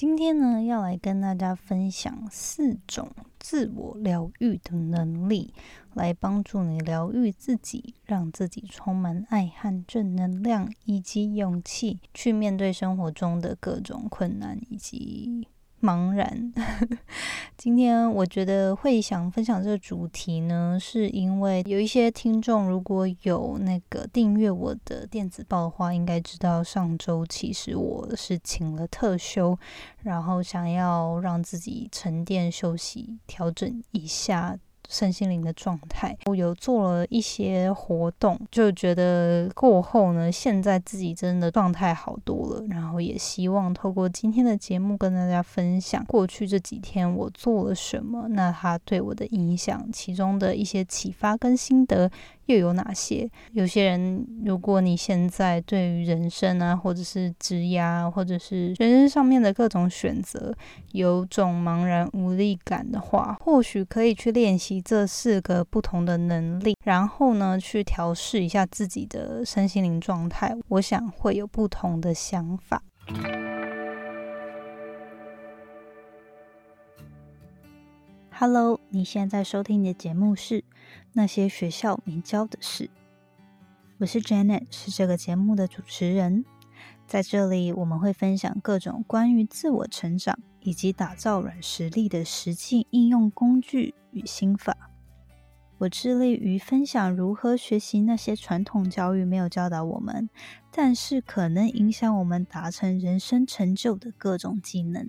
今天呢，要来跟大家分享四种自我疗愈的能力，来帮助你疗愈自己，让自己充满爱和正能量，以及勇气去面对生活中的各种困难以及。茫然。今天我觉得会想分享这个主题呢，是因为有一些听众如果有那个订阅我的电子报的话，应该知道上周其实我是请了特休，然后想要让自己沉淀休息，调整一下。身心灵的状态，我有做了一些活动，就觉得过后呢，现在自己真的状态好多了。然后也希望透过今天的节目跟大家分享过去这几天我做了什么，那它对我的影响，其中的一些启发跟心得。又有哪些？有些人，如果你现在对于人生啊，或者是职涯，或者是人生上面的各种选择，有种茫然无力感的话，或许可以去练习这四个不同的能力，然后呢，去调试一下自己的身心灵状态。我想会有不同的想法。Hello，你现在收听的节目是。那些学校没教的事。我是 Janet，是这个节目的主持人。在这里，我们会分享各种关于自我成长以及打造软实力的实际应用工具与心法。我致力于分享如何学习那些传统教育没有教导我们，但是可能影响我们达成人生成就的各种技能。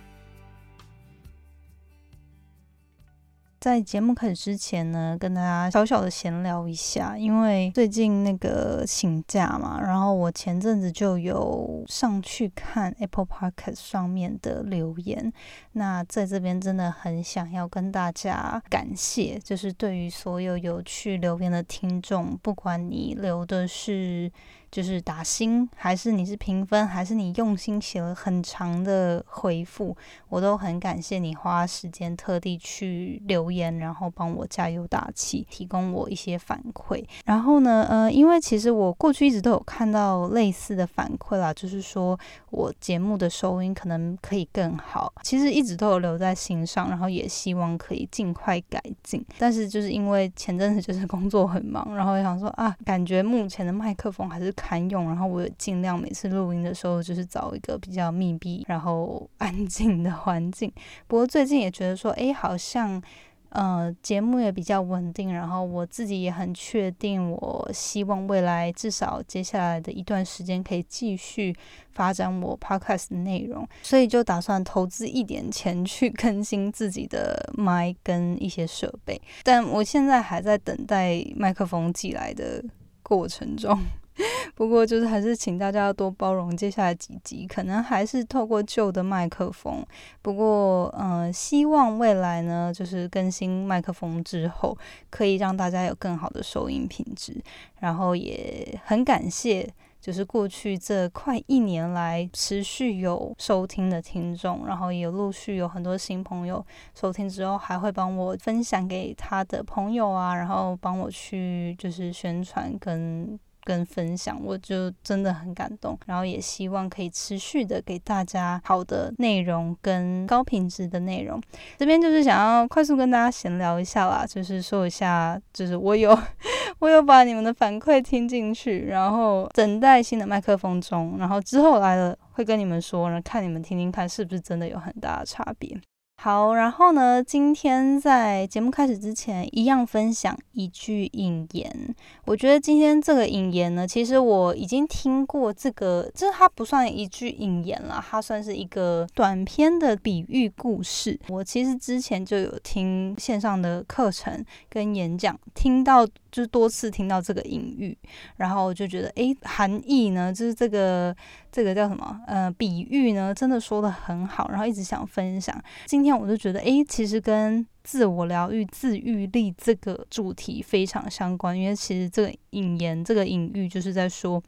在节目开始之前呢，跟大家小小的闲聊一下，因为最近那个请假嘛，然后我前阵子就有上去看 Apple Podcast 上面的留言，那在这边真的很想要跟大家感谢，就是对于所有有去留言的听众，不管你留的是。就是打星，还是你是评分，还是你用心写了很长的回复，我都很感谢你花时间特地去留言，然后帮我加油打气，提供我一些反馈。然后呢，呃，因为其实我过去一直都有看到类似的反馈啦，就是说我节目的收音可能可以更好，其实一直都有留在心上，然后也希望可以尽快改进。但是就是因为前阵子就是工作很忙，然后想说啊，感觉目前的麦克风还是。堪用，然后我尽量每次录音的时候，就是找一个比较密闭、然后 安静的环境。不过最近也觉得说，哎，好像呃节目也比较稳定，然后我自己也很确定，我希望未来至少接下来的一段时间可以继续发展我 podcast 的内容，所以就打算投资一点钱去 更新自己的麦跟一些设备。但我现在还在等待麦克风寄来的过程中。不过，就是还是请大家要多包容，接下来几集可能还是透过旧的麦克风。不过，嗯，希望未来呢，就是更新麦克风之后，可以让大家有更好的收音品质。然后也很感谢，就是过去这快一年来持续有收听的听众，然后也陆续有很多新朋友收听之后，还会帮我分享给他的朋友啊，然后帮我去就是宣传跟。跟分享，我就真的很感动，然后也希望可以持续的给大家好的内容跟高品质的内容。这边就是想要快速跟大家闲聊一下啦，就是说一下，就是我有 我有把你们的反馈听进去，然后等待新的麦克风中，然后之后来了会跟你们说，然后看你们听听看是不是真的有很大的差别。好，然后呢？今天在节目开始之前，一样分享一句引言。我觉得今天这个引言呢，其实我已经听过这个，就是它不算一句引言了，它算是一个短篇的比喻故事。我其实之前就有听线上的课程跟演讲，听到就是多次听到这个隐喻，然后我就觉得，诶，含义呢，就是这个。这个叫什么？呃，比喻呢，真的说的很好，然后一直想分享。今天我就觉得，诶，其实跟自我疗愈、自愈力这个主题非常相关，因为其实这个引言、这个隐喻就是在说，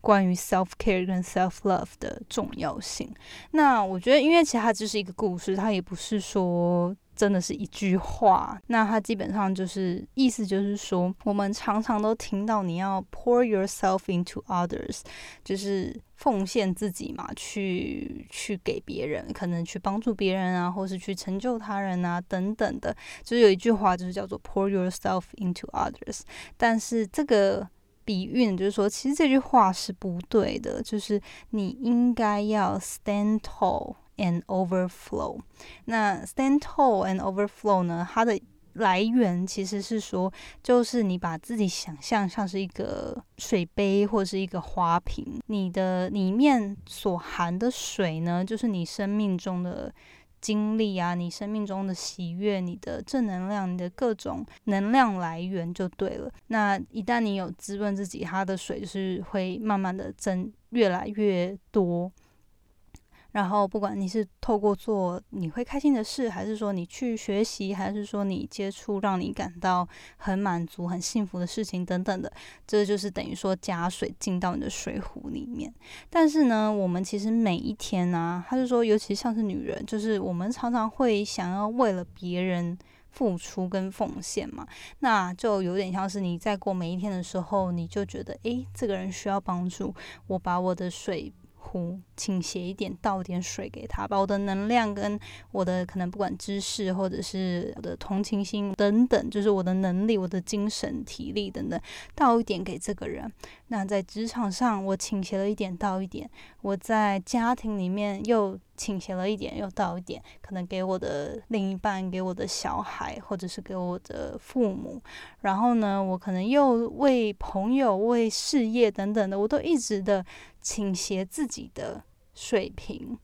关于 self care 跟 self love 的重要性。那我觉得，因为其实它就是一个故事，它也不是说。真的是一句话，那它基本上就是意思就是说，我们常常都听到你要 pour yourself into others，就是奉献自己嘛，去去给别人，可能去帮助别人啊，或是去成就他人啊，等等的。就是有一句话就是叫做 pour yourself into others，但是这个比喻就是说，其实这句话是不对的，就是你应该要 stand tall。And overflow，那 stand tall and overflow 呢？它的来源其实是说，就是你把自己想象像是一个水杯或是一个花瓶，你的里面所含的水呢，就是你生命中的经历啊，你生命中的喜悦，你的正能量，你的各种能量来源就对了。那一旦你有滋润自己，它的水是会慢慢的增，越来越多。然后，不管你是透过做你会开心的事，还是说你去学习，还是说你接触让你感到很满足、很幸福的事情等等的，这就是等于说加水进到你的水壶里面。但是呢，我们其实每一天呢，他就说，尤其像是女人，就是我们常常会想要为了别人付出跟奉献嘛，那就有点像是你在过每一天的时候，你就觉得，诶，这个人需要帮助，我把我的水。呼倾斜一点，倒点水给他，把我的能量跟我的可能不管知识或者是我的同情心等等，就是我的能力、我的精神、体力等等，倒一点给这个人。那在职场上，我倾斜了一点，倒一点；我在家庭里面又倾斜了一点，又倒一点，可能给我的另一半、给我的小孩，或者是给我的父母。然后呢，我可能又为朋友、为事业等等的，我都一直的倾斜自己的水平，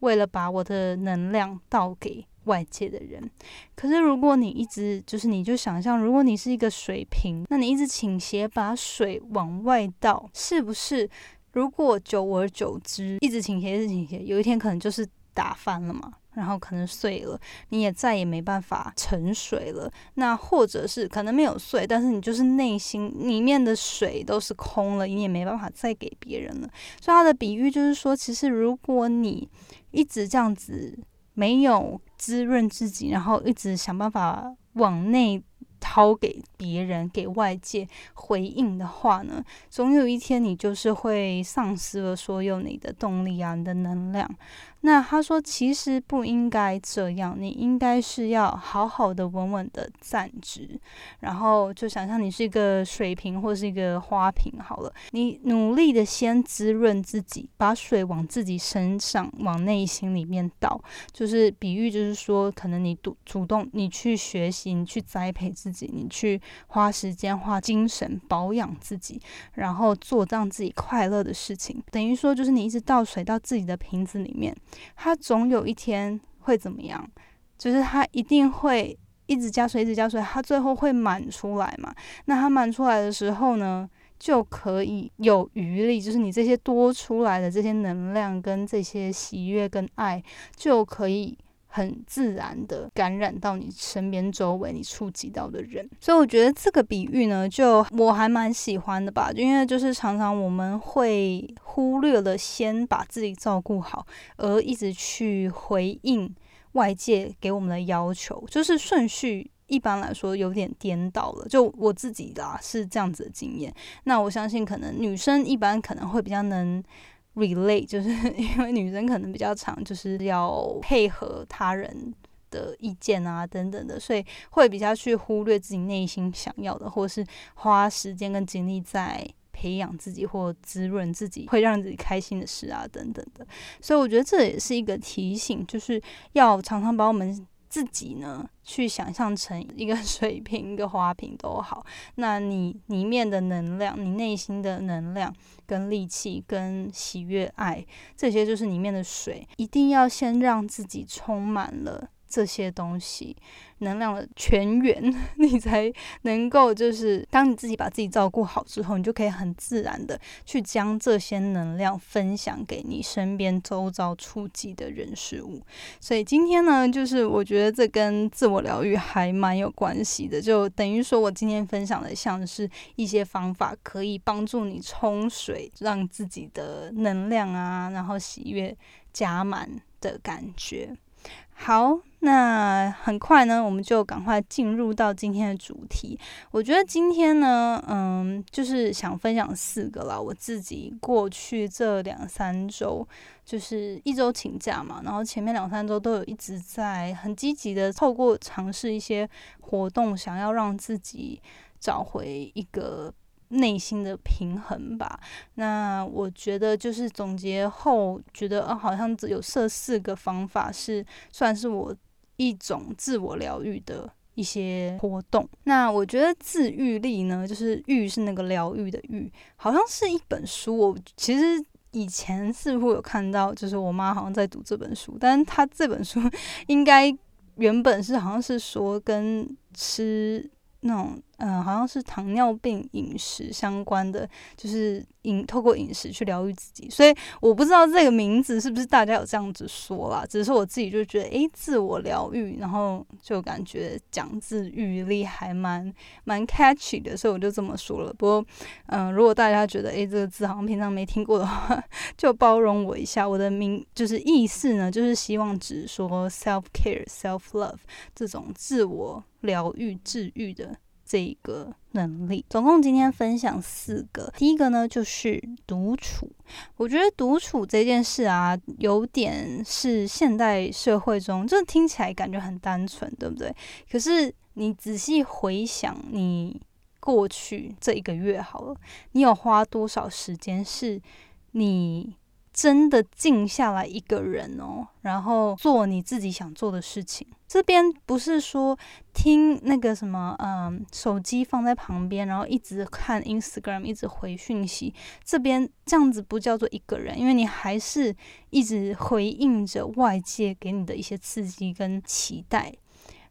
为了把我的能量倒给。外界的人，可是如果你一直就是，你就想象，如果你是一个水瓶，那你一直倾斜把水往外倒，是不是？如果久而久之，一直倾斜，一直倾斜，有一天可能就是打翻了嘛，然后可能碎了，你也再也没办法盛水了。那或者是可能没有碎，但是你就是内心里面的水都是空了，你也没办法再给别人了。所以他的比喻就是说，其实如果你一直这样子。没有滋润自己，然后一直想办法往内掏给别人、给外界回应的话呢，总有一天你就是会丧失了所有你的动力啊，你的能量。那他说，其实不应该这样，你应该是要好好的、稳稳的站直，然后就想象你是一个水瓶或是一个花瓶好了，你努力的先滋润自己，把水往自己身上、往内心里面倒，就是比喻，就是说，可能你主主动，你去学习，你去栽培自己，你去花时间、花精神保养自己，然后做让自己快乐的事情，等于说，就是你一直倒水到自己的瓶子里面。它总有一天会怎么样？就是它一定会一直加水，一直加水，它最后会满出来嘛？那它满出来的时候呢，就可以有余力，就是你这些多出来的这些能量跟这些喜悦跟爱，就可以。很自然的感染到你身边周围你触及到的人，所以我觉得这个比喻呢，就我还蛮喜欢的吧。因为就是常常我们会忽略了先把自己照顾好，而一直去回应外界给我们的要求，就是顺序一般来说有点颠倒了。就我自己的是这样子的经验，那我相信可能女生一般可能会比较能。Relate 就是 因为女生可能比较常就是要配合他人的意见啊等等的，所以会比较去忽略自己内心想要的，或是花时间跟精力在培养自己或滋润自己会让自己开心的事啊等等的。所以我觉得这也是一个提醒，就是要常常把我们。自己呢，去想象成一个 水瓶、一个花瓶都好。那你里面的能量，你内心的能量、跟力气、跟喜悦、爱，这些就是里面的水。一定要先让自己充满了这些东西。能量的泉源，你才能够就是当你自己把自己照顾好之后，你就可以很自然的去将这些能量分享给你身边周遭触及的人事物。所以今天呢，就是我觉得这跟自我疗愈还蛮有关系的，就等于说我今天分享的像是一些方法，可以帮助你冲水，让自己的能量啊，然后喜悦加满的感觉。好，那很快呢，我们就赶快进入到今天的主题。我觉得今天呢，嗯，就是想分享四个啦。我自己过去这两三周，就是一周请假嘛，然后前面两三周都有一直在很积极的透过尝试一些活动，想要让自己找回一个。内心的平衡吧。那我觉得就是总结后，觉得啊，好像只有设四个方法是算是我一种自我疗愈的一些活动。那我觉得自愈力呢，就是愈是那个疗愈的愈，好像是一本书。我其实以前似乎有看到，就是我妈好像在读这本书，但是她这本书 应该原本是好像是说跟吃。那种嗯，好像是糖尿病饮食相关的，就是饮透过饮食去疗愈自己，所以我不知道这个名字是不是大家有这样子说啦，只是我自己就觉得，诶，自我疗愈，然后就感觉讲自愈力还蛮蛮 catchy 的，所以我就这么说了。不过，嗯，如果大家觉得，诶，这个字好像平常没听过的话，就包容我一下。我的名就是意思呢，就是希望只说 self care、self love 这种自我疗愈、治愈的。这个能力，总共今天分享四个。第一个呢，就是独处。我觉得独处这件事啊，有点是现代社会中，就听起来感觉很单纯，对不对？可是你仔细回想，你过去这一个月好了，你有花多少时间是你？真的静下来一个人哦，然后做你自己想做的事情。这边不是说听那个什么，嗯，手机放在旁边，然后一直看 Instagram，一直回讯息。这边这样子不叫做一个人，因为你还是一直回应着外界给你的一些刺激跟期待。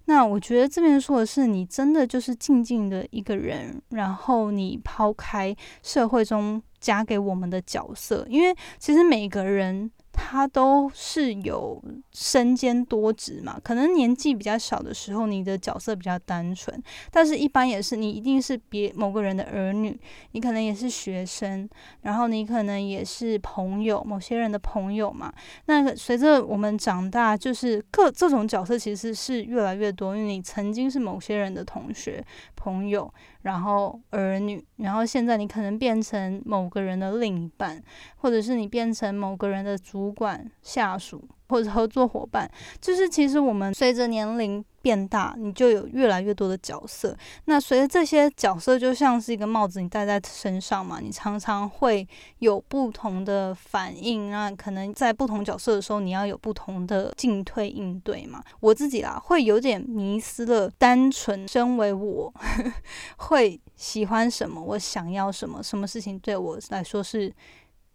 那我觉得这边说的是，你真的就是静静的一个人，然后你抛开社会中。加给我们的角色，因为其实每个人。他都是有身兼多职嘛，可能年纪比较小的时候，你的角色比较单纯，但是一般也是你一定是别某个人的儿女，你可能也是学生，然后你可能也是朋友，某些人的朋友嘛。那随着我们长大，就是各这种角色其实是越来越多，因为你曾经是某些人的同学、朋友，然后儿女，然后现在你可能变成某个人的另一半，或者是你变成某个人的主。管、下属或者合作伙伴，就是其实我们随着年龄变大，你就有越来越多的角色。那随着这些角色，就像是一个帽子，你戴在身上嘛，你常常会有不同的反应。那可能在不同角色的时候，你要有不同的进退应对嘛。我自己啦，会有点迷失了，单纯身为我 会喜欢什么，我想要什么，什么事情对我来说是。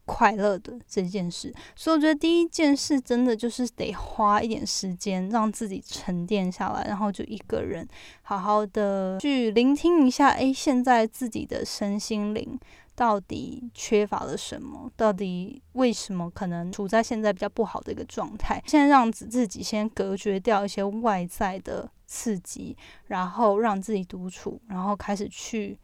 快乐的这件事，所以我觉得第一件事真的就是得花一点时间让自己沉淀下来，然后就一个人好好的去聆听一下，诶，现在自己的身心灵到底缺乏了什么？到底为什么可能处在现在比较不好的一个状态？现在让自己先隔绝掉一些外在的刺激，然后让自己独处，然后开始去。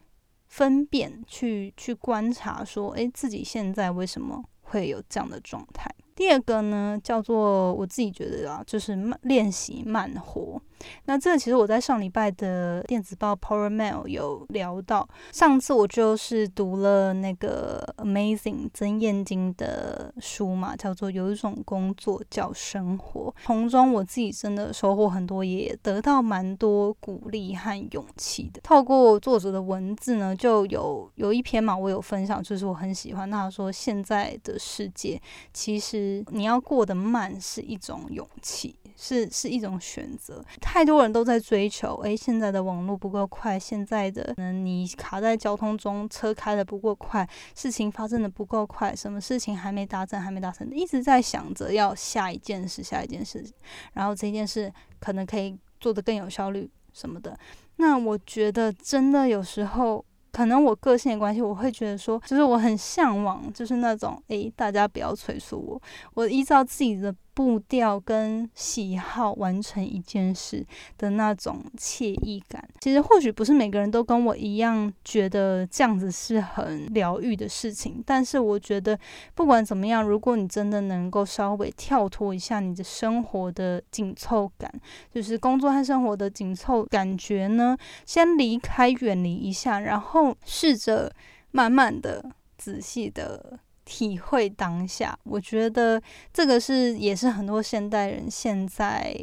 分辨去去观察，说，诶，自己现在为什么会有这样的状态？第二个呢，叫做我自己觉得啊，就是慢练习慢活。那这个其实我在上礼拜的电子报 Power Mail 有聊到。上次我就是读了那个 Amazing 曾燕京的书嘛，叫做有一种工作叫生活。从中我自己真的收获很多，也得到蛮多鼓励和勇气的。透过作者的文字呢，就有有一篇嘛，我有分享，就是我很喜欢。他说现在的世界，其实你要过得慢是一种勇气，是是一种选择。太多人都在追求，诶，现在的网络不够快，现在的可能你卡在交通中，车开的不够快，事情发生的不够快，什么事情还没达成，还没达成，一直在想着要下一件事，下一件事，然后这件事可能可以做得更有效率什么的。那我觉得真的有时候。可能我个性的关系，我会觉得说，就是我很向往，就是那种，诶，大家不要催促我，我依照自己的。步调跟喜好完成一件事的那种惬意感，其实或许不是每个人都跟我一样觉得这样子是很疗愈的事情。但是我觉得不管怎么样，如果你真的能够稍微跳脱一下你的生活的紧凑感，就是工作和生活的紧凑感觉呢，先离开、远离一下，然后试着慢慢的、仔细的。体会当下，我觉得这个是也是很多现代人现在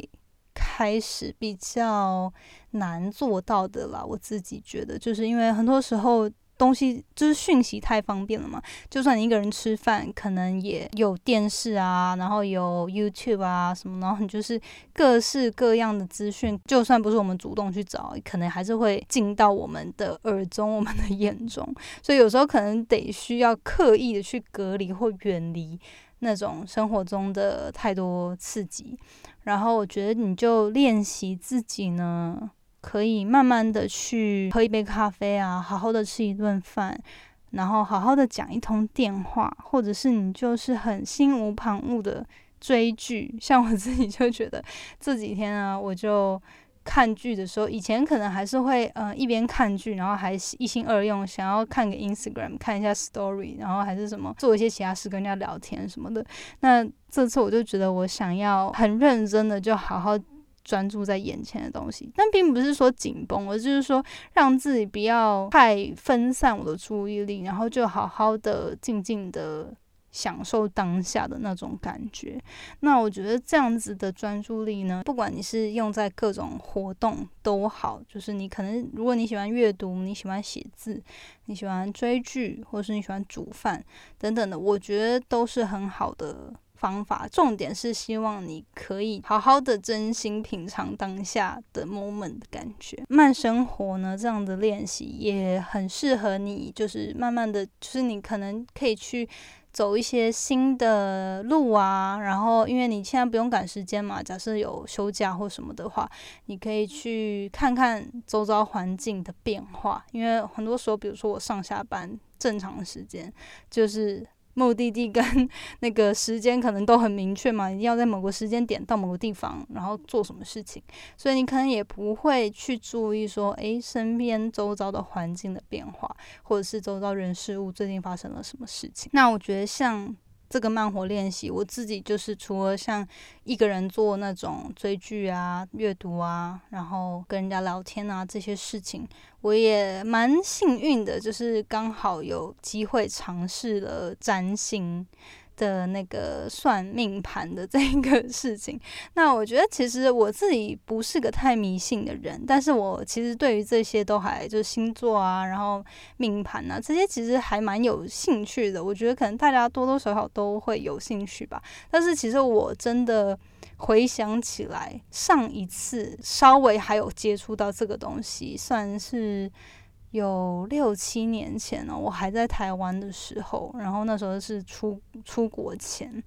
开始比较难做到的啦。我自己觉得，就是因为很多时候。东西就是讯息太方便了嘛，就算你一个人吃饭，可能也有电视啊，然后有 YouTube 啊什么，然后你就是各式各样的资讯，就算不是我们主动去找，可能还是会进到我们的耳中、我们的眼中，所以有时候可能得需要刻意的去隔离或远离那种生活中的太多刺激，然后我觉得你就练习自己呢。可以慢慢的去喝一杯咖啡啊，好好的吃一顿饭，然后好好的讲一通电话，或者是你就是很心无旁骛的追剧。像我自己就觉得这几天啊，我就看剧的时候，以前可能还是会呃一边看剧，然后还一心二用，想要看个 Instagram 看一下 Story，然后还是什么做一些其他事跟人家聊天什么的。那这次我就觉得我想要很认真的就好好。专注在眼前的东西，但并不是说紧绷，而就是说让自己不要太分散我的注意力，然后就好好的静静的享受当下的那种感觉。那我觉得这样子的专注力呢，不管你是用在各种活动都好，就是你可能如果你喜欢阅读，你喜欢写字，你喜欢追剧，或是你喜欢煮饭等等的，我觉得都是很好的。方法重点是希望你可以好好的真心品尝当下的 moment 的感觉。慢生活呢，这样的练习也很适合你，就是慢慢的就是你可能可以去走一些新的路啊。然后因为你现在不用赶时间嘛，假设有休假或什么的话，你可以去看看周遭环境的变化。因为很多时候，比如说我上下班正常时间就是。目的地跟 那个时间可能都很明确嘛，一定要在某个时间点到某个地方，然后做什么事情，所以你可能也不会去注意说，诶，身边周遭的环境的变化，或者是周遭人事物最近发生了什么事情。那我觉得像。这个慢活练习，我自己就是除了像一个人做那种追剧啊、阅读啊，然后跟人家聊天啊这些事情，我也蛮幸运的，就是刚好有机会尝试了占星。的那个算命盘的这一个事情，那我觉得其实我自己不是个太迷信的人，但是我其实对于这些都还就是星座啊，然后命盘啊这些其实还蛮有兴趣的。我觉得可能大家多多少少都会有兴趣吧。但是其实我真的回想起来，上一次稍微还有接触到这个东西，算是。有六七年前呢，我还在台湾的时候，然后那时候是出出国前。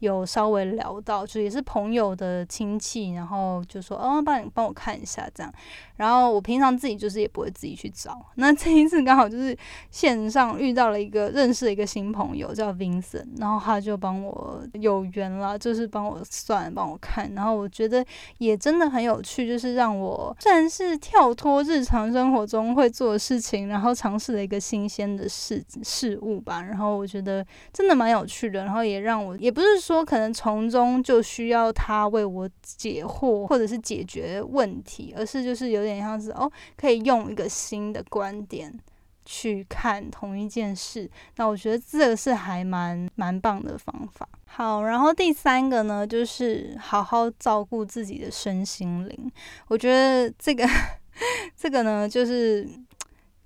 有稍微聊到，就也是朋友的亲戚，然后就说，哦，帮你帮我看一下这样。然后我平常自己就是也不会自己去找。那这一次刚好就是线上遇到了一个认识的一个新朋友叫 Vincent，然后他就帮我有缘了，就是帮我算，帮我看。然后我觉得也真的很有趣，就是让我算是跳脱日常生活中会做的事情，然后尝试了一个新鲜的事事物吧。然后我觉得真的蛮有趣的，然后也让我也不是。说可能从中就需要他为我解惑，或者是解决问题，而是就是有点像是哦，可以用一个新的观点去看同一件事。那我觉得这个是还蛮蛮棒的方法。好，然后第三个呢，就是好好照顾自己的身心灵。我觉得这个 这个呢，就是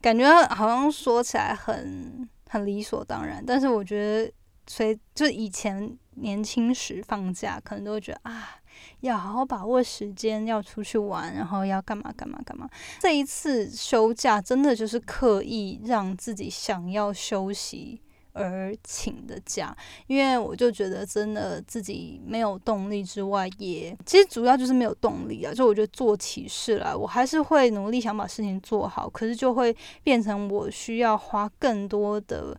感觉好像说起来很很理所当然，但是我觉得。所以，就以前年轻时放假，可能都会觉得啊，要好好把握时间，要出去玩，然后要干嘛干嘛干嘛。这一次休假真的就是刻意让自己想要休息。而请的假，因为我就觉得真的自己没有动力之外，也其实主要就是没有动力啊。就我觉得做起事来，我还是会努力想把事情做好，可是就会变成我需要花更多的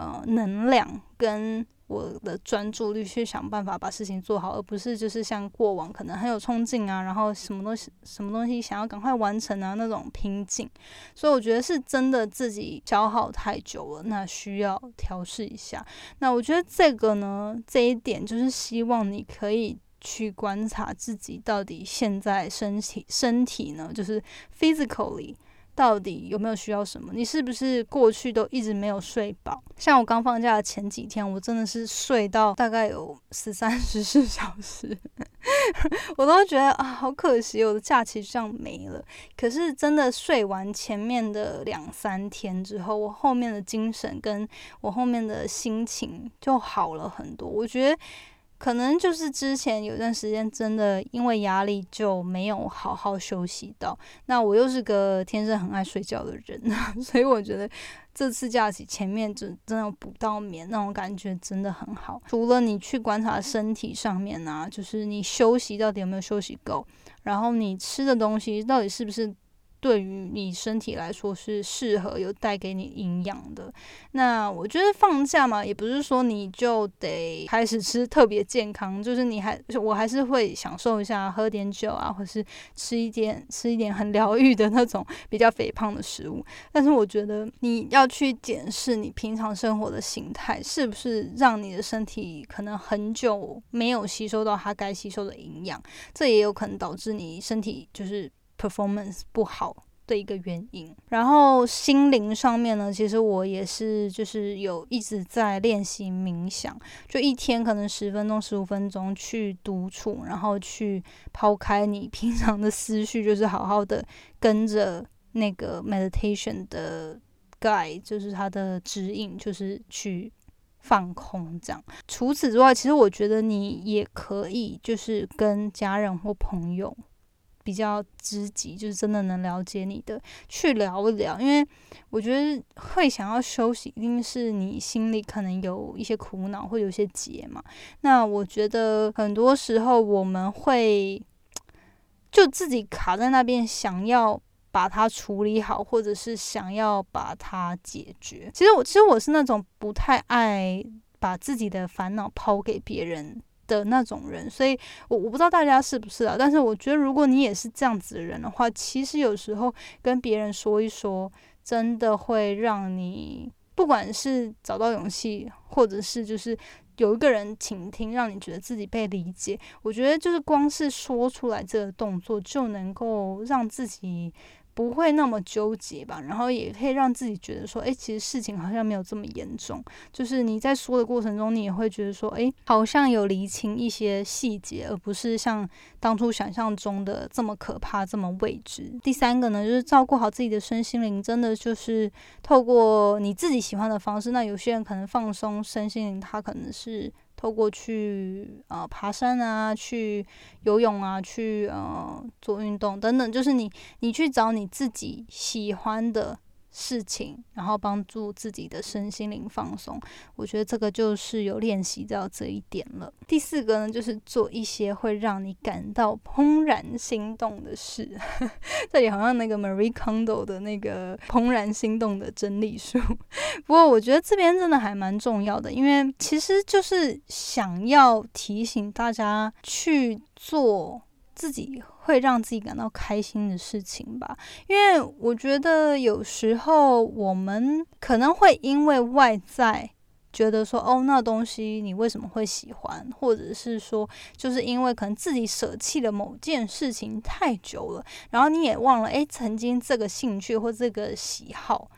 呃能量跟。我的专注力去想办法把事情做好，而不是就是像过往可能很有冲劲啊，然后什么东西什么东西想要赶快完成啊那种拼劲。所以我觉得是真的自己消耗太久了，那需要调试一下。那我觉得这个呢，这一点就是希望你可以去观察自己到底现在身体身体呢，就是 physically。到底有没有需要什么？你是不是过去都一直没有睡饱？像我刚放假的前几天，我真的是睡到大概有十三十四小时，我都觉得啊，好可惜，我的假期就这样没了。可是真的睡完前面的两三天之后，我后面的精神跟我后面的心情就好了很多。我觉得。可能就是之前有段时间真的因为压力就没有好好休息到，那我又是个天生很爱睡觉的人，所以我觉得这次假期前面真真的补到眠那种感觉真的很好。除了你去观察身体上面啊，就是你休息到底有没有休息够，然后你吃的东西到底是不是。对于你身体来说是适合有带给你营养的。那我觉得放假嘛，也不是说你就得开始吃特别健康，就是你还我还是会享受一下喝点酒啊，或是吃一点吃一点很疗愈的那种比较肥胖的食物。但是我觉得你要去检视你平常生活的形态，是不是让你的身体可能很久没有吸收到它该吸收的营养，这也有可能导致你身体就是。Performance 不好的一个原因，然后心灵上面呢，其实我也是就是有一直在练习冥想，就一天可能十分钟、十五分钟去独处，然后去抛开你平常的思绪，就是好好的跟着那个 meditation 的 guide，就是它的指引，就是去放空这样。除此之外，其实我觉得你也可以就是跟家人或朋友。比较知己，就是真的能了解你的，去聊一聊。因为我觉得会想要休息，一定是你心里可能有一些苦恼，或有些结嘛。那我觉得很多时候我们会就自己卡在那边，想要把它处理好，或者是想要把它解决。其实我其实我是那种不太爱把自己的烦恼抛给别人。的那种人，所以我我不知道大家是不是啊，但是我觉得如果你也是这样子的人的话，其实有时候跟别人说一说，真的会让你不管是找到勇气，或者是就是有一个人倾听，让你觉得自己被理解。我觉得就是光是说出来这个动作，就能够让自己。不会那么纠结吧，然后也可以让自己觉得说，哎，其实事情好像没有这么严重。就是你在说的过程中，你也会觉得说，哎，好像有厘清一些细节，而不是像当初想象中的这么可怕、这么未知。第三个呢，就是照顾好自己的身心灵，真的就是透过你自己喜欢的方式。那有些人可能放松身心灵，他可能是。透过去呃爬山啊，去游泳啊，去呃做运动等等，就是你你去找你自己喜欢的。事情，然后帮助自己的身心灵放松，我觉得这个就是有练习到这一点了。第四个呢，就是做一些会让你感到怦然心动的事。这里好像那个 Marie Kondo 的那个怦然心动的真理术。不过我觉得这边真的还蛮重要的，因为其实就是想要提醒大家去做。自己会让自己感到开心的事情吧，因为我觉得有时候我们可能会因为外在觉得说，哦，那东西你为什么会喜欢，或者是说，就是因为可能自己舍弃了某件事情太久了，然后你也忘了，诶，曾经这个兴趣或这个喜好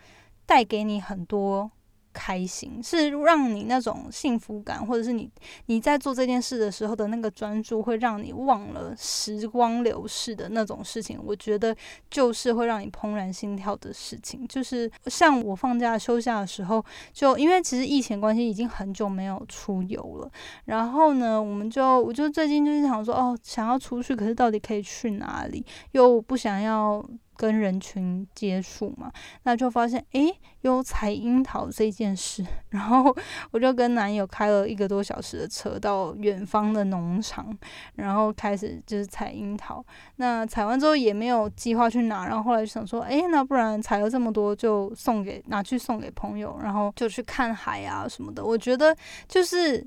带给你很多开心，是让你那种幸福感，或者是你你在做这件事的时候的那个专注，会让你忘了时光流逝的那种事情。我觉得就是会让你怦然心跳的事情。就是像我放假休假的时候，就因为其实疫情关系，已经很久没有出游了。然后呢，我们就我就最近就是想说，哦，想要出去，可是到底可以去哪里？又不想要。跟人群接触嘛，那就发现诶，有采樱桃这件事，然后我就跟男友开了一个多小时的车到远方的农场，然后开始就是采樱桃。那采完之后也没有计划去哪，然后后来就想说，诶，那不然采了这么多就送给拿去送给朋友，然后就去看海啊什么的。我觉得就是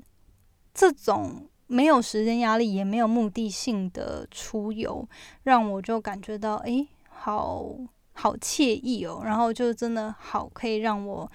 这种没有时间压力也没有目的性的出游，让我就感觉到诶。好好惬意哦，然后就真的好可以让我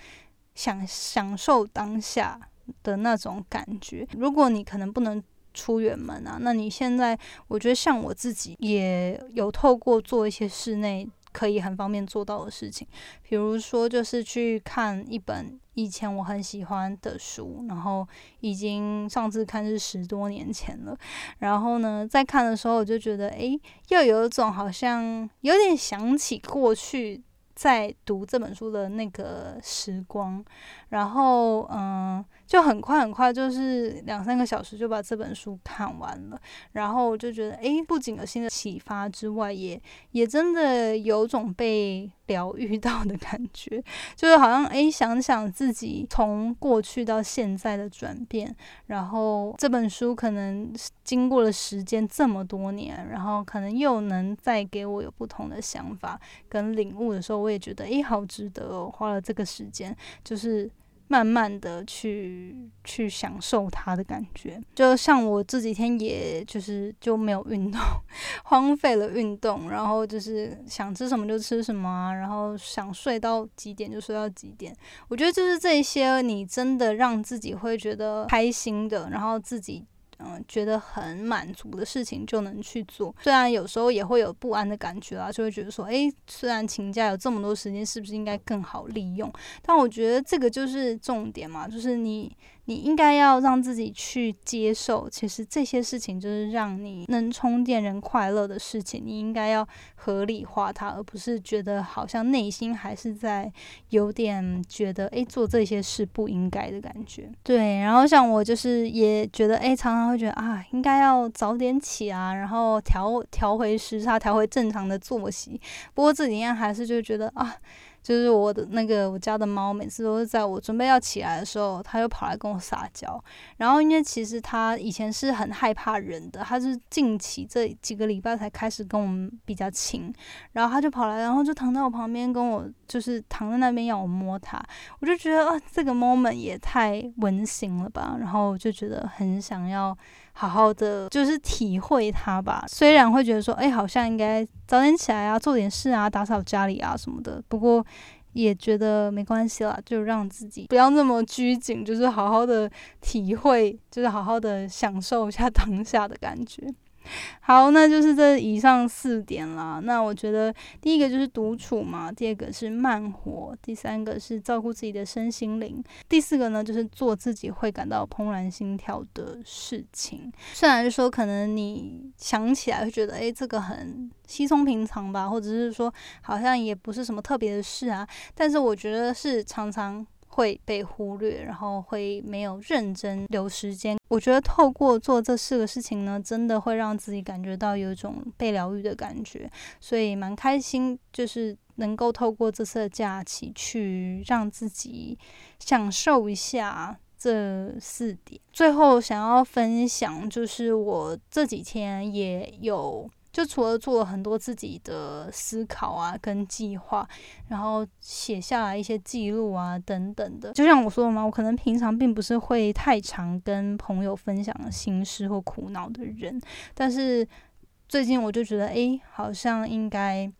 享享受当下的那种感觉。如果你可能不能出远门啊，那你现在我觉得像我自己也有透过做一些室内。可以很方便做到的事情，比如说就是去看一本以前我很喜欢的书，然后已经上次看是十多年前了，然后呢，在看的时候我就觉得，诶，又有一种好像有点想起过去。在读这本书的那个时光，然后嗯，就很快很快，就是两三个小时就把这本书看完了。然后我就觉得，诶，不仅有新的启发之外，也也真的有种被疗愈到的感觉，就是好像诶，想想自己从过去到现在的转变，然后这本书可能经过了时间这么多年，然后可能又能再给我有不同的想法跟领悟的时候。我也觉得，诶，好值得哦！花了这个时间，就是慢慢的去去享受它的感觉。就像我这几天，也就是就没有运动，荒废了运动，然后就是想吃什么就吃什么啊，然后想睡到几点就睡到几点。我觉得就是这些，你真的让自己会觉得开心的，然后自己。嗯，觉得很满足的事情就能去做，虽然有时候也会有不安的感觉啊，就会觉得说，诶，虽然请假有这么多时间，是不是应该更好利用？但我觉得这个就是重点嘛，就是你。你应该要让自己去接受，其实这些事情就是让你能充电、人快乐的事情。你应该要合理化它，而不是觉得好像内心还是在有点觉得，诶，做这些事不应该的感觉。对，然后像我就是也觉得，诶，常常会觉得啊，应该要早点起啊，然后调调回时差，调回正常的作息。不过这几天还是就觉得啊。就是我的那个我家的猫，每次都是在我准备要起来的时候，它就跑来跟我撒娇。然后因为其实它以前是很害怕人的，它是近期这几个礼拜才开始跟我们比较亲。然后它就跑来，然后就躺在我旁边，跟我就是躺在那边要我摸它。我就觉得啊，这个 moment 也太温馨了吧。然后就觉得很想要。好好的就是体会它吧，虽然会觉得说，哎，好像应该早点起来啊，做点事啊，打扫家里啊什么的，不过也觉得没关系啦，就让自己不要那么拘谨，就是好好的体会，就是好好的享受一下当下的感觉。好，那就是这以上四点啦。那我觉得第一个就是独处嘛，第二个是慢活，第三个是照顾自己的身心灵，第四个呢就是做自己会感到怦然心跳的事情。虽然说可能你想起来会觉得，诶，这个很稀松平常吧，或者是说好像也不是什么特别的事啊，但是我觉得是常常。会被忽略，然后会没有认真留时间。我觉得透过做这四个事情呢，真的会让自己感觉到有一种被疗愈的感觉，所以蛮开心，就是能够透过这次的假期去让自己享受一下这四点。最后想要分享，就是我这几天也有。就除了做了很多自己的思考啊，跟计划，然后写下来一些记录啊，等等的。就像我说的嘛，我可能平常并不是会太常跟朋友分享心事或苦恼的人，但是最近我就觉得，哎，好像应该。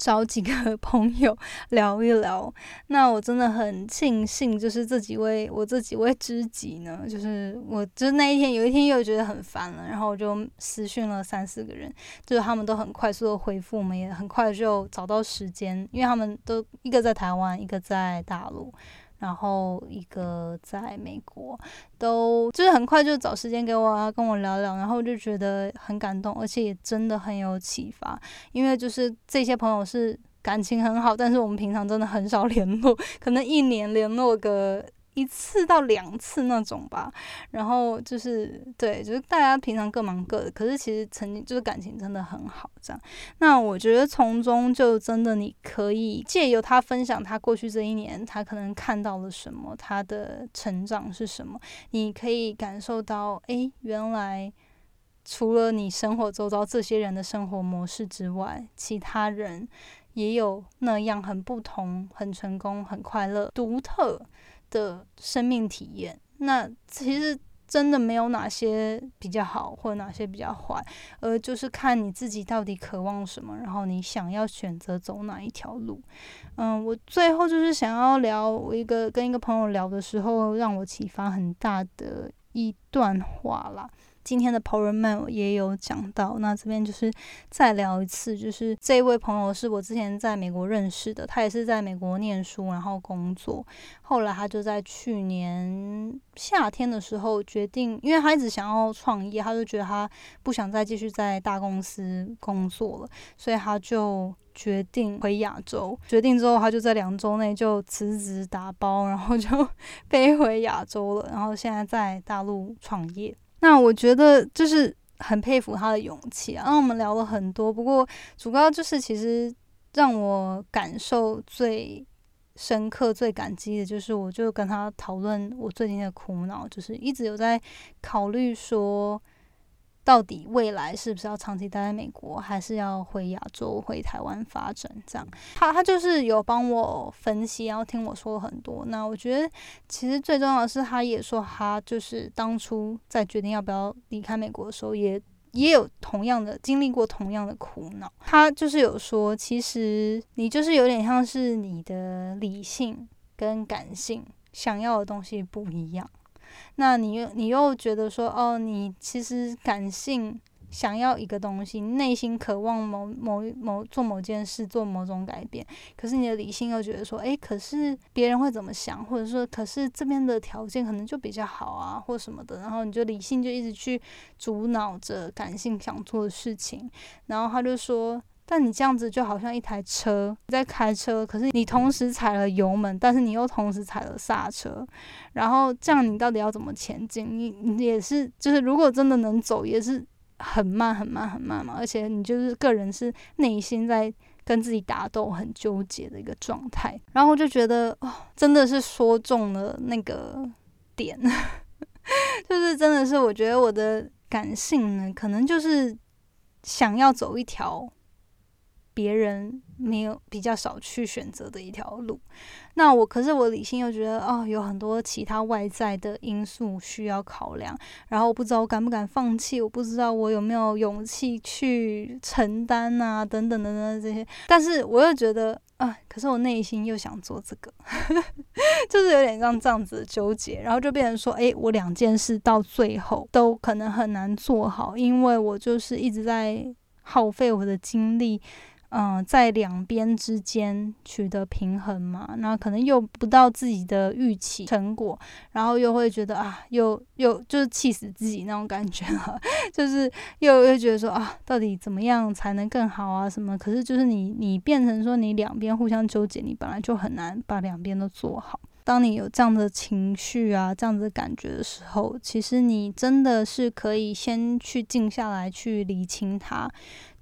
找几个 朋友聊一聊，那我真的很庆幸，就是这几位我这几位知己呢，就是我就是那一天有一天又觉得很烦了，然后我就私讯了三四个人，就是他们都很快速的回复，我们也很快就找到时间，因为他们都一个在台湾，一个在大陆，然后一个在美国，都就是很快就找时间给我啊，跟我聊聊，然后就觉得很感动，而且也真的很有启发，因为就是这些朋友是感情很好，但是我们平常真的很少联络，可能一年联络个。一次到两次那种吧，然后就是对，就是大家平常各忙各的，可是其实曾经就是感情真的很好，这样。那我觉得从中就真的你可以借由他分享他过去这一年他可能看到了什么，他的成长是什么，你可以感受到，诶，原来除了你生活周遭这些人的生活模式之外，其他人也有那样很不同、很成功、很快乐、独特。的生命体验，那其实真的没有哪些比较好，或者哪些比较坏，而就是看你自己到底渴望什么，然后你想要选择走哪一条路。嗯，我最后就是想要聊我一个跟一个朋友聊的时候，让我启发很大的一段话啦。今天的 Power Man 也有讲到，那这边就是再聊一次，就是这位朋友是我之前在美国认识的，他也是在美国念书，然后工作，后来他就在去年夏天的时候决定，因为他一直想要创业，他就觉得他不想再继续在大公司工作了，所以他就决定回亚洲。决定之后，他就在两周内就辞职打包，然后就飞回亚洲了，然后现在在大陆创业。那我觉得就是很佩服他的勇气啊。那我们聊了很多，不过主要就是其实让我感受最深刻、最感激的，就是我就跟他讨论我最近的苦恼，就是一直有在考虑说。到底未来是不是要长期待在美国，还是要回亚洲、回台湾发展？这样，他他就是有帮我分析，然后听我说了很多。那我觉得，其实最重要的是，他也说他就是当初在决定要不要离开美国的时候，也也有同样的经历过同样的苦恼。他就是有说，其实你就是有点像是你的理性跟感性想要的东西不一样。那你又你又觉得说哦，你其实感性想要一个东西，内心渴望某某某做某件事，做某种改变，可是你的理性又觉得说，诶，可是别人会怎么想，或者说，可是这边的条件可能就比较好啊，或什么的，然后你就理性就一直去阻挠着感性想做的事情，然后他就说。但你这样子就好像一台车在开车，可是你同时踩了油门，但是你又同时踩了刹车，然后这样你到底要怎么前进？你你也是，就是如果真的能走，也是很慢很慢很慢嘛。而且你就是个人是内心在跟自己打斗，很纠结的一个状态。然后我就觉得哦，真的是说中了那个点，就是真的是我觉得我的感性呢，可能就是想要走一条。别人没有比较少去选择的一条路，那我可是我理性又觉得哦，有很多其他外在的因素需要考量，然后我不知道我敢不敢放弃，我不知道我有没有勇气去承担啊，等等等等这些，但是我又觉得啊，可是我内心又想做这个，就是有点像这样子的纠结，然后就变成说，诶，我两件事到最后都可能很难做好，因为我就是一直在耗费我的精力。嗯，在两边之间取得平衡嘛，那可能又不到自己的预期成果，然后又会觉得啊，又又就是气死自己那种感觉啊，就是又又觉得说啊，到底怎么样才能更好啊什么？可是就是你你变成说你两边互相纠结，你本来就很难把两边都做好。当你有这样的情绪啊，这样子感觉的时候，其实你真的是可以先去静下来，去理清它。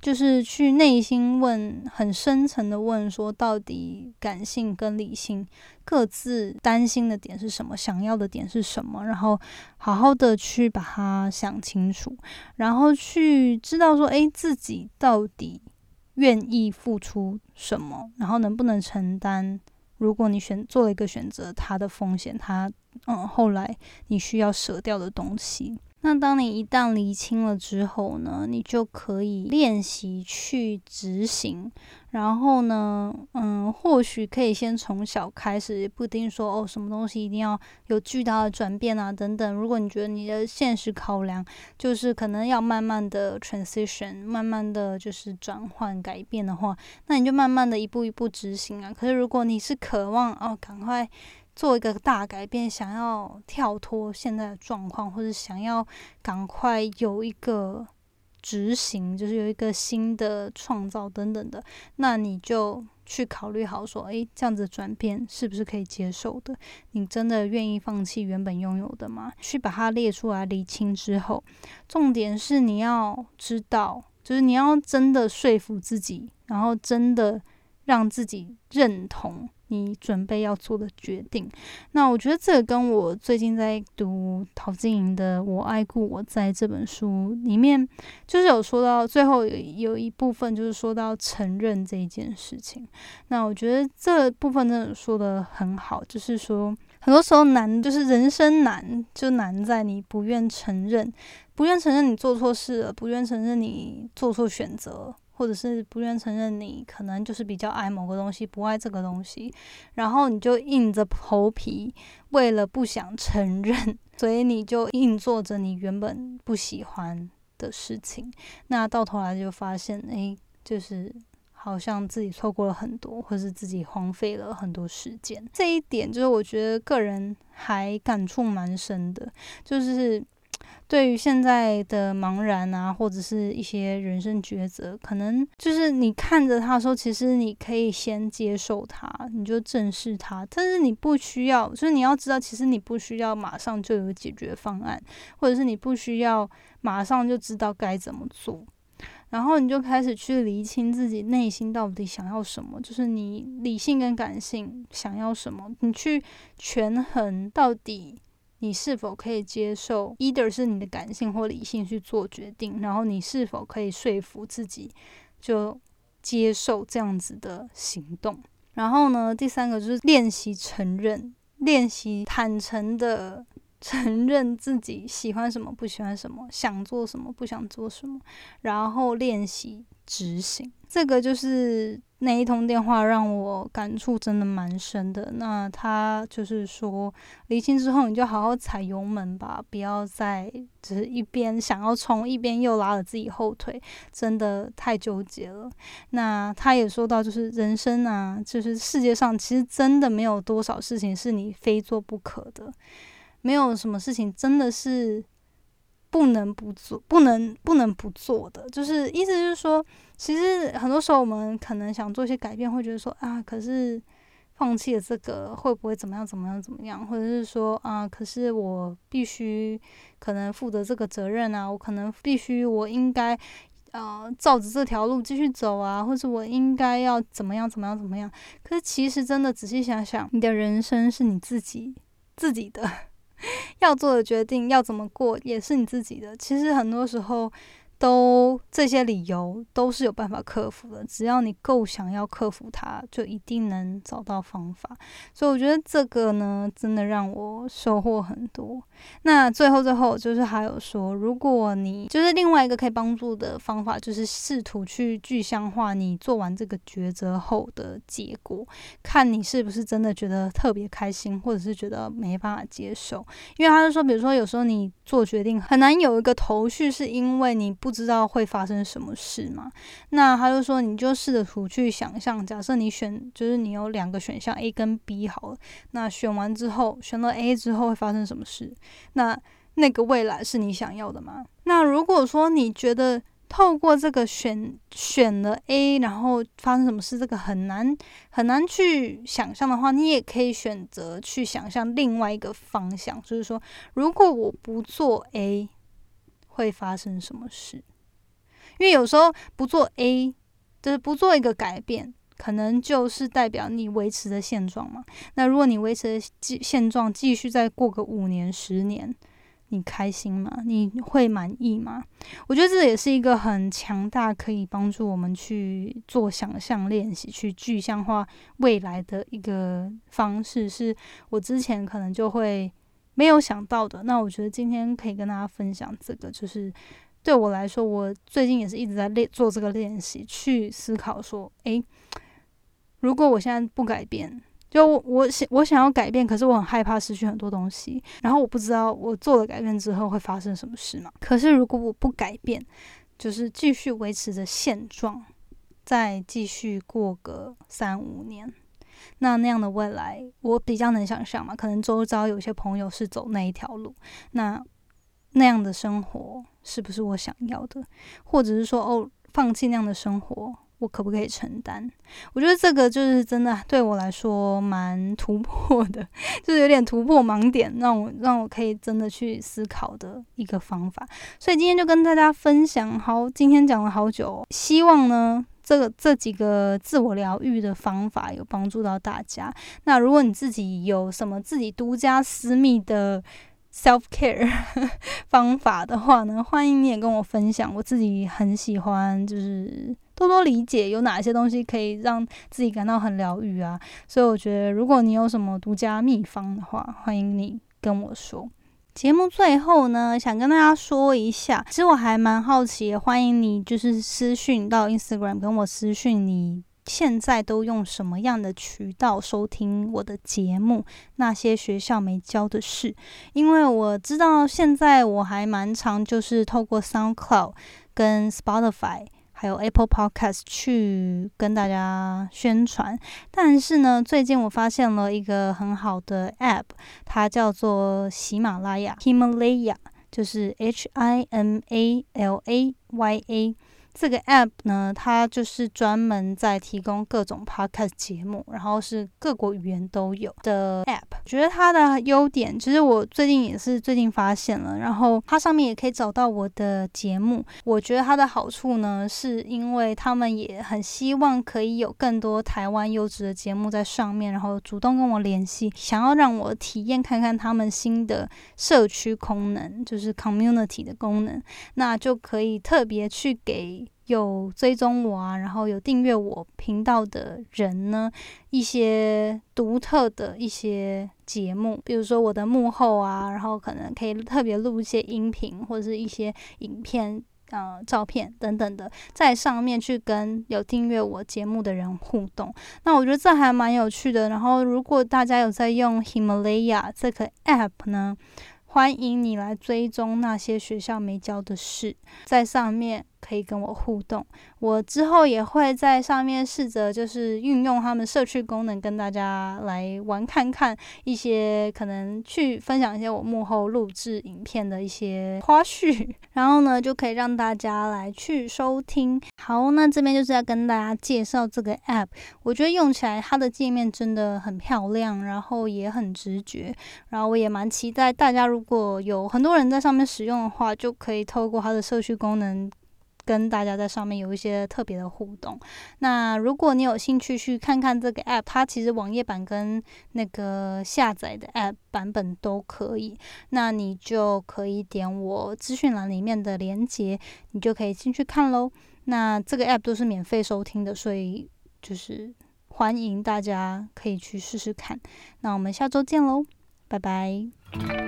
就是去内心问，很深层的问，说到底感性跟理性各自担心的点是什么，想要的点是什么，然后好好的去把它想清楚，然后去知道说，诶，自己到底愿意付出什么，然后能不能承担？如果你选做了一个选择，它的风险，它嗯，后来你需要舍掉的东西。那当你一旦理清了之后呢，你就可以练习去执行。然后呢，嗯，或许可以先从小开始，不一定说哦，什么东西一定要有巨大的转变啊，等等。如果你觉得你的现实考量就是可能要慢慢的 transition，慢慢的就是转换改变的话，那你就慢慢的一步一步执行啊。可是如果你是渴望哦，赶快。做一个大改变，想要跳脱现在的状况，或者想要赶快有一个执行，就是有一个新的创造等等的，那你就去考虑好说，诶，这样子转变是不是可以接受的？你真的愿意放弃原本拥有的吗？去把它列出来理清之后，重点是你要知道，就是你要真的说服自己，然后真的让自己认同。你准备要做的决定，那我觉得这个跟我最近在读陶晶莹的《我爱故我在》这本书里面，就是有说到最后有有一部分就是说到承认这一件事情。那我觉得这部分真的说的很好，就是说很多时候难，就是人生难就难在你不愿承认，不愿承认你做错事了，不愿承认你做错选择。或者是不愿承认你可能就是比较爱某个东西，不爱这个东西，然后你就硬着头皮，为了不想承认，所以你就硬做着你原本不喜欢的事情。那到头来就发现，哎，就是好像自己错过了很多，或是自己荒废了很多时间。这一点就是我觉得个人还感触蛮深的，就是。对于现在的茫然啊，或者是一些人生抉择，可能就是你看着他的时候，其实你可以先接受他，你就正视他。但是你不需要，就是你要知道，其实你不需要马上就有解决方案，或者是你不需要马上就知道该怎么做。然后你就开始去厘清自己内心到底想要什么，就是你理性跟感性想要什么，你去权衡到底。你是否可以接受，either 是你的感性或理性去做决定，然后你是否可以说服自己就接受这样子的行动？然后呢，第三个就是练习承认，练习坦诚的 承认自己喜欢什么、不喜欢什么，想做什么、不想做什么，然后练习执行。这个就是那一通电话让我感触真的蛮深的。那他就是说，离清之后你就好好踩油门吧，不要再只是一边想要冲，一边又拉了自己后腿，真的太纠结了。那他也说到，就是人生啊，就是世界上其实真的没有多少事情是你非做不可的，没有什么事情真的是。不能不做，不能不能不做的，就是意思就是说，其实很多时候我们可能想做一些改变，会觉得说啊，可是放弃了这个会不会怎么样怎么样怎么样，或者是说啊，可是我必须可能负责这个责任啊，我可能必须我应该呃照着这条路继续走啊，或者我应该要怎么样怎么样怎么样。可是其实真的仔细想想，你的人生是你自己自己的。要做的决定要怎么过也是你自己的。其实很多时候。都这些理由都是有办法克服的，只要你够想要克服它，就一定能找到方法。所以我觉得这个呢，真的让我收获很多。那最后最后就是还有说，如果你就是另外一个可以帮助的方法，就是试图去具象化你做完这个抉择后的结果，看你是不是真的觉得特别开心，或者是觉得没办法接受。因为他是说，比如说有时候你做决定很难有一个头绪，是因为你不。不知道会发生什么事嘛？那他就说，你就试着图去想象，假设你选，就是你有两个选项 A 跟 B 好了。那选完之后，选了 A 之后会发生什么事？那那个未来是你想要的吗？那如果说你觉得透过这个选选了 A，然后发生什么事，这个很难很难去想象的话，你也可以选择去想象另外一个方向，就是说，如果我不做 A。会发生什么事？因为有时候不做 A，就是不做一个改变，可能就是代表你维持的现状嘛。那如果你维持的现现状继续再过个五年、十年，你开心吗？你会满意吗？我觉得这也是一个很强大，可以帮助我们去做想象练习、去具象化未来的一个方式。是我之前可能就会。没有想到的，那我觉得今天可以跟大家分享这个，就是对我来说，我最近也是一直在练做这个练习，去思考说，诶，如果我现在不改变，就我想我想要改变，可是我很害怕失去很多东西，然后我不知道我做了改变之后会发生什么事嘛。可是如果我不改变，就是继续维持着现状，再继续过个三五年。那那样的未来，我比较能想象嘛。可能周遭有些朋友是走那一条路，那那样的生活是不是我想要的？或者是说，哦，放弃那样的生活？我可不可以承担？我觉得这个就是真的对我来说蛮突破的，就是有点突破盲点，让我让我可以真的去思考的一个方法。所以今天就跟大家分享，好，今天讲了好久，希望呢这个这几个自我疗愈的方法有帮助到大家。那如果你自己有什么自己独家私密的，self care 方法的话呢，欢迎你也跟我分享。我自己很喜欢，就是多多理解有哪些东西可以让自己感到很疗愈啊。所以我觉得，如果你有什么独家秘方的话，欢迎你跟我说。节目最后呢，想跟大家说一下，其实我还蛮好奇，欢迎你就是私讯到 Instagram 跟我私讯你。现在都用什么样的渠道收听我的节目？那些学校没教的事，因为我知道现在我还蛮常就是透过 SoundCloud、跟 Spotify 还有 Apple Podcast 去跟大家宣传。但是呢，最近我发现了一个很好的 App，它叫做喜马拉雅 （Himalaya），就是 H I M A L A Y A。这个 app 呢，它就是专门在提供各种 podcast 节目，然后是各国语言都有的 app。觉得它的优点，其实我最近也是最近发现了，然后它上面也可以找到我的节目。我觉得它的好处呢，是因为他们也很希望可以有更多台湾优质的节目在上面，然后主动跟我联系，想要让我体验看看他们新的社区功能，就是 community 的功能，那就可以特别去给。有追踪我啊，然后有订阅我频道的人呢，一些独特的一些节目，比如说我的幕后啊，然后可能可以特别录一些音频或者是一些影片、呃照片等等的，在上面去跟有订阅我节目的人互动。那我觉得这还蛮有趣的。然后如果大家有在用 Himalaya 这个 App 呢？欢迎你来追踪那些学校没教的事，在上面可以跟我互动。我之后也会在上面试着就是运用他们社区功能，跟大家来玩看看一些可能去分享一些我幕后录制影片的一些花絮，然后呢就可以让大家来去收听。好，那这边就是要跟大家介绍这个 app，我觉得用起来它的界面真的很漂亮，然后也很直觉，然后我也蛮期待大家如果有很多人在上面使用的话，就可以透过它的社区功能。跟大家在上面有一些特别的互动。那如果你有兴趣去看看这个 app，它其实网页版跟那个下载的 app 版本都可以。那你就可以点我资讯栏里面的链接，你就可以进去看喽。那这个 app 都是免费收听的，所以就是欢迎大家可以去试试看。那我们下周见喽，拜拜。